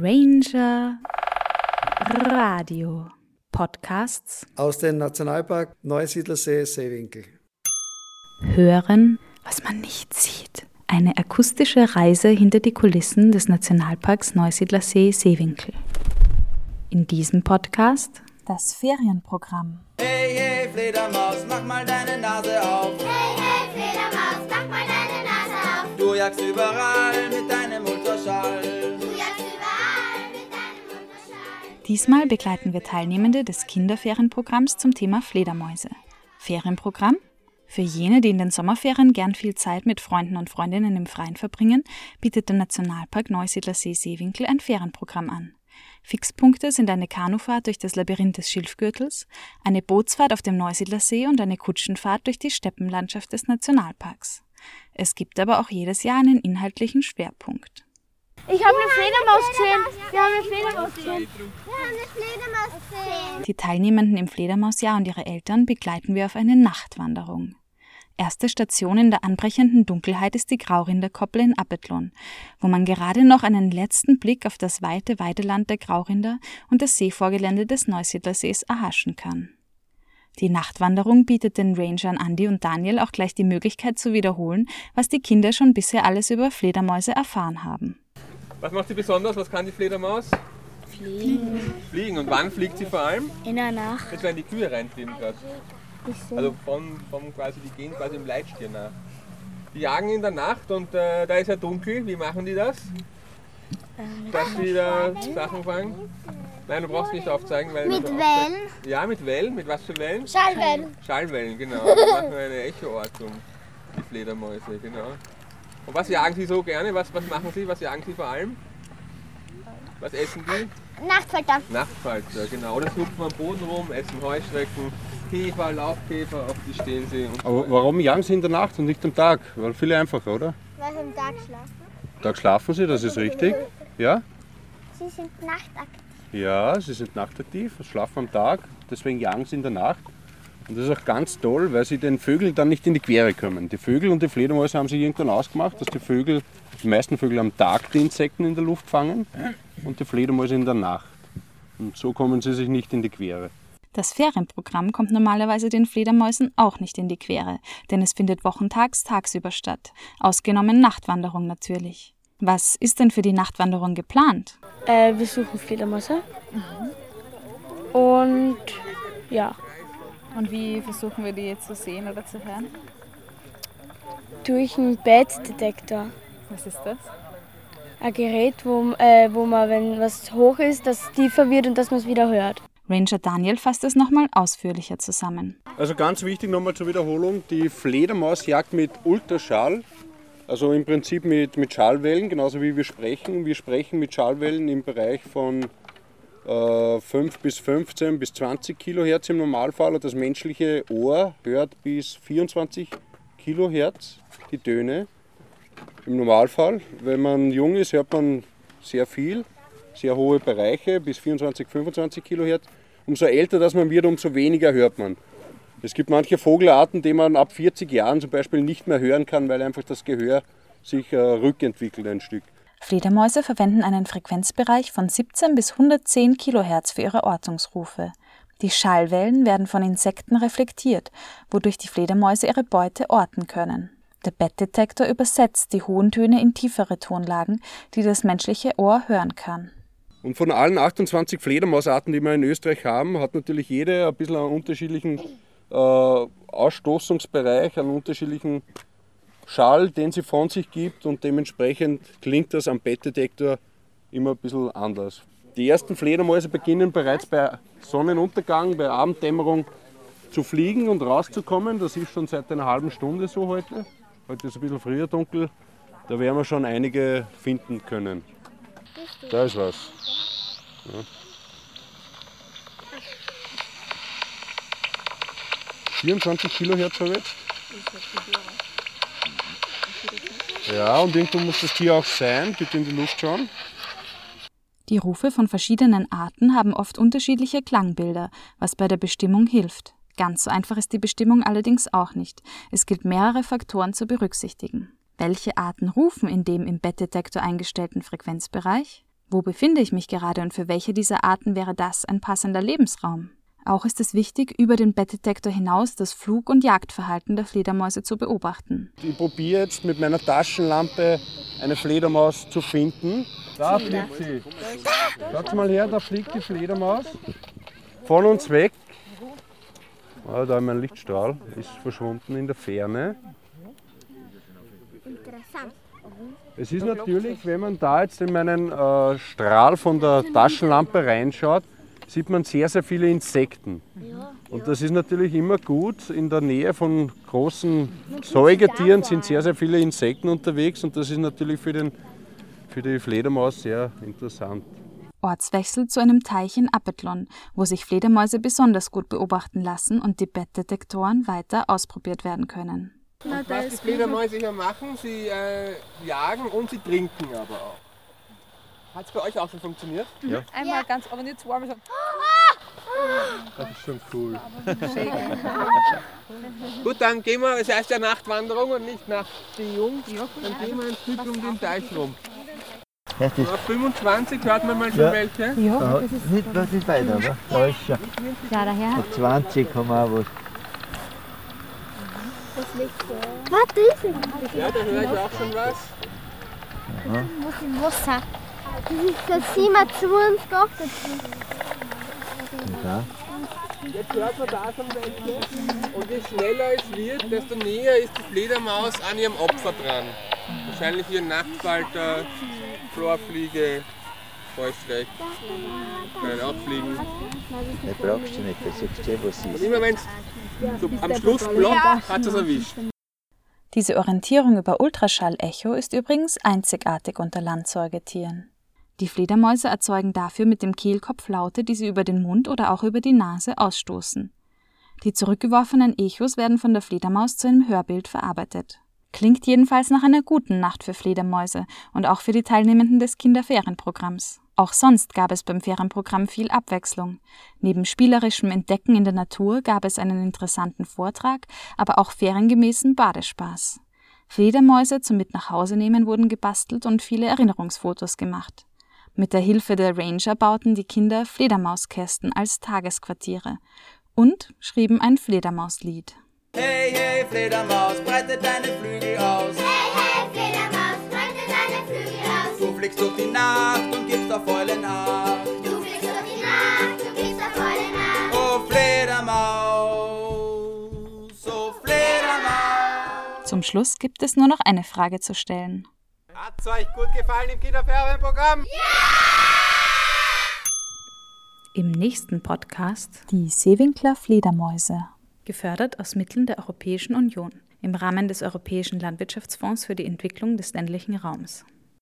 Ranger Radio Podcasts aus dem Nationalpark Neusiedlersee Seewinkel. Hören, was man nicht sieht. Eine akustische Reise hinter die Kulissen des Nationalparks Neusiedlersee Seewinkel. In diesem Podcast das Ferienprogramm. Hey, hey, Fledermaus, mach mal deine Nase auf. Hey, hey, Fledermaus, mach mal deine Nase auf. Du jagst überall mit deinem Ultraschall. Diesmal begleiten wir Teilnehmende des Kinderferienprogramms zum Thema Fledermäuse. Ferienprogramm? Für jene, die in den Sommerferien gern viel Zeit mit Freunden und Freundinnen im Freien verbringen, bietet der Nationalpark Neusiedlersee Seewinkel ein Ferienprogramm an. Fixpunkte sind eine Kanufahrt durch das Labyrinth des Schilfgürtels, eine Bootsfahrt auf dem Neusiedlersee und eine Kutschenfahrt durch die Steppenlandschaft des Nationalparks. Es gibt aber auch jedes Jahr einen inhaltlichen Schwerpunkt. Ich habe eine Fledermaus gesehen. Wir haben eine Fledermaus gesehen. Wir haben eine Fledermaus gesehen. Die Teilnehmenden im Fledermausjahr und ihre Eltern begleiten wir auf eine Nachtwanderung. Erste Station in der anbrechenden Dunkelheit ist die Graurinderkoppel in Appetlon, wo man gerade noch einen letzten Blick auf das weite Weideland der Graurinder und das Seevorgelände des Neusiedlersees erhaschen kann. Die Nachtwanderung bietet den Rangern Andy und Daniel auch gleich die Möglichkeit zu wiederholen, was die Kinder schon bisher alles über Fledermäuse erfahren haben. Was macht sie besonders? Was kann die Fledermaus? Fliegen. Fliegen. Und wann fliegt sie vor allem? In der Nacht. Jetzt werden die Kühe reintrieben gerade. Also von, von quasi, die gehen quasi im Leitstier nach. Die jagen in der Nacht und äh, da ist ja dunkel. Wie machen die das? Dass sie da Sachen fangen? Nein, du brauchst nicht aufzeigen, weil. Mit Wellen? Ja, mit Wellen. Mit was für Wellen? Schallwellen. Schallwellen, genau. Die machen eine Echoortung, die Fledermäuse, genau. Und was jagen sie so gerne? Was, was machen sie? Was jagen sie vor allem? Was essen die? Nachtfalter. Nachtfalter, genau. Oder sie hupfen am Boden rum, essen Heuschrecken, Käfer, Laufkäfer, auf die stehen sie. Und Aber warum jagen sie in der Nacht und nicht am Tag? Weil viel einfacher, oder? Weil sie am Tag schlafen. Am Tag schlafen sie, das ist richtig. Ja? Sie sind nachtaktiv. Ja, sie sind nachtaktiv, schlafen am Tag, deswegen jagen sie in der Nacht. Und das ist auch ganz toll, weil sie den Vögeln dann nicht in die Quere kommen. Die Vögel und die Fledermäuse haben sich irgendwann ausgemacht, dass die Vögel, die meisten Vögel am Tag die Insekten in der Luft fangen und die Fledermäuse in der Nacht. Und so kommen sie sich nicht in die Quere. Das Ferienprogramm kommt normalerweise den Fledermäusen auch nicht in die Quere, denn es findet wochentags tagsüber statt, ausgenommen Nachtwanderung natürlich. Was ist denn für die Nachtwanderung geplant? Äh, wir suchen Fledermäuse. Und ja, Und wie versuchen wir die jetzt zu sehen oder zu hören? durch einen Bettdetektor. Was ist das? Ein Gerät, wo, äh, wo man, wenn was hoch ist, das tiefer wird und dass man es wieder hört. Ranger Daniel fasst es nochmal ausführlicher zusammen. Also ganz wichtig nochmal zur Wiederholung, die Fledermaus jagt mit Ultraschall, also im Prinzip mit, mit Schallwellen, genauso wie wir sprechen. Wir sprechen mit Schallwellen im Bereich von äh, 5 bis 15 bis 20 Kilohertz im Normalfall und das menschliche Ohr hört bis 24 Kilohertz die Töne im Normalfall. Wenn man jung ist, hört man sehr viel, sehr hohe Bereiche bis 24, 25 Kilohertz. Umso älter das man wird, umso weniger hört man. Es gibt manche Vogelarten, die man ab 40 Jahren zum Beispiel nicht mehr hören kann, weil einfach das Gehör sich äh, rückentwickelt ein Stück. Fledermäuse verwenden einen Frequenzbereich von 17 bis 110 Kilohertz für ihre Ortungsrufe. Die Schallwellen werden von Insekten reflektiert, wodurch die Fledermäuse ihre Beute orten können. Der Bettdetektor übersetzt die hohen Töne in tiefere Tonlagen, die das menschliche Ohr hören kann. Und von allen 28 Fledermausarten, die wir in Österreich haben, hat natürlich jede ein bisschen einen unterschiedlichen äh, Ausstoßungsbereich, einen unterschiedlichen Schall, den sie von sich gibt und dementsprechend klingt das am Bettdetektor immer ein bisschen anders. Die ersten Fledermäuse beginnen bereits bei Sonnenuntergang, bei Abenddämmerung zu fliegen und rauszukommen. Das ist schon seit einer halben Stunde so heute. Heute ist ein bisschen früher dunkel. Da werden wir schon einige finden können. Da ist was. Ja. 24 Kilohertz jetzt. Ja, und irgendwo muss das Tier auch sein. Bitte in die Luft schauen. Die Rufe von verschiedenen Arten haben oft unterschiedliche Klangbilder, was bei der Bestimmung hilft. Ganz so einfach ist die Bestimmung allerdings auch nicht. Es gilt mehrere Faktoren zu berücksichtigen. Welche Arten rufen in dem im Bettdetektor eingestellten Frequenzbereich? Wo befinde ich mich gerade und für welche dieser Arten wäre das ein passender Lebensraum? Auch ist es wichtig, über den Bettdetektor hinaus das Flug- und Jagdverhalten der Fledermäuse zu beobachten. Ich probiere jetzt mit meiner Taschenlampe eine Fledermaus zu finden. Da fliegt sie. Schaut mal her, da fliegt die Fledermaus. Von uns weg. Ah, da mein Lichtstrahl ist verschwunden in der Ferne. Es ist natürlich, wenn man da jetzt in meinen äh, Strahl von der Taschenlampe reinschaut, sieht man sehr, sehr viele Insekten. Und das ist natürlich immer gut. In der Nähe von großen Säugetieren sind sehr, sehr viele Insekten unterwegs und das ist natürlich für, den, für die Fledermaus sehr interessant. Ortswechsel zu einem Teich in Appetlon, wo sich Fledermäuse besonders gut beobachten lassen und die Bettdetektoren weiter ausprobiert werden können. Und was die Fledermäuse hier machen, sie äh, jagen und sie trinken aber auch. Hat es bei euch auch schon funktioniert? Einmal ganz, aber nicht zweimal so. Das ist schon cool. Gut, dann gehen wir, es heißt ja Nachtwanderung und nicht nach die Jung. Dann gehen wir ein Stück um den Teich rum. Auf 25 hört man mal schon Ja. welche. Ja, nicht, das ist weiter, aber da ist schon. Ja, daher. Auf 20 haben wir auch was. Warte, ist es? Ja, da höre ich auch schon was. Ist im Wasser? Das ist der 27 Da. Jetzt hört man da schon welche. Und je schneller es wird, desto näher ist die Fledermaus an ihrem Opfer dran. Wahrscheinlich ihr Nachtfalter, Chlorfliege, Feuchtrecht. Können auch fliegen. Das brauchst du nicht, da siehst du, eh, was Und ist. immer wenn es so am Schluss ploppt, hat es erwischt. Diese Orientierung über Ultraschallecho ist übrigens einzigartig unter Landsäugetieren. Die Fledermäuse erzeugen dafür mit dem Kehlkopf Laute, die sie über den Mund oder auch über die Nase ausstoßen. Die zurückgeworfenen Echos werden von der Fledermaus zu einem Hörbild verarbeitet. Klingt jedenfalls nach einer guten Nacht für Fledermäuse und auch für die Teilnehmenden des Kinderferienprogramms. Auch sonst gab es beim Ferienprogramm viel Abwechslung. Neben spielerischem Entdecken in der Natur gab es einen interessanten Vortrag, aber auch feriengemäßen Badespaß. Fledermäuse zum Mit nach Hause nehmen wurden gebastelt und viele Erinnerungsfotos gemacht. Mit der Hilfe der Ranger bauten die Kinder Fledermauskästen als Tagesquartiere und schrieben ein Fledermauslied. Hey, hey, Fledermaus, breite deine Flügel aus. Hey, hey, Fledermaus, breite deine Flügel aus. Du fliegst durch die Nacht und gibst auf Fäule nach. Du fliegst durch die Nacht, du gehst auf volle Nacht. Oh, Fledermaus, oh, Fledermaus. Zum Schluss gibt es nur noch eine Frage zu stellen. Hat's euch gut gefallen im Kinderferienprogramm? Im nächsten Podcast die Seewinkler Fledermäuse, gefördert aus Mitteln der Europäischen Union im Rahmen des Europäischen Landwirtschaftsfonds für die Entwicklung des ländlichen Raums.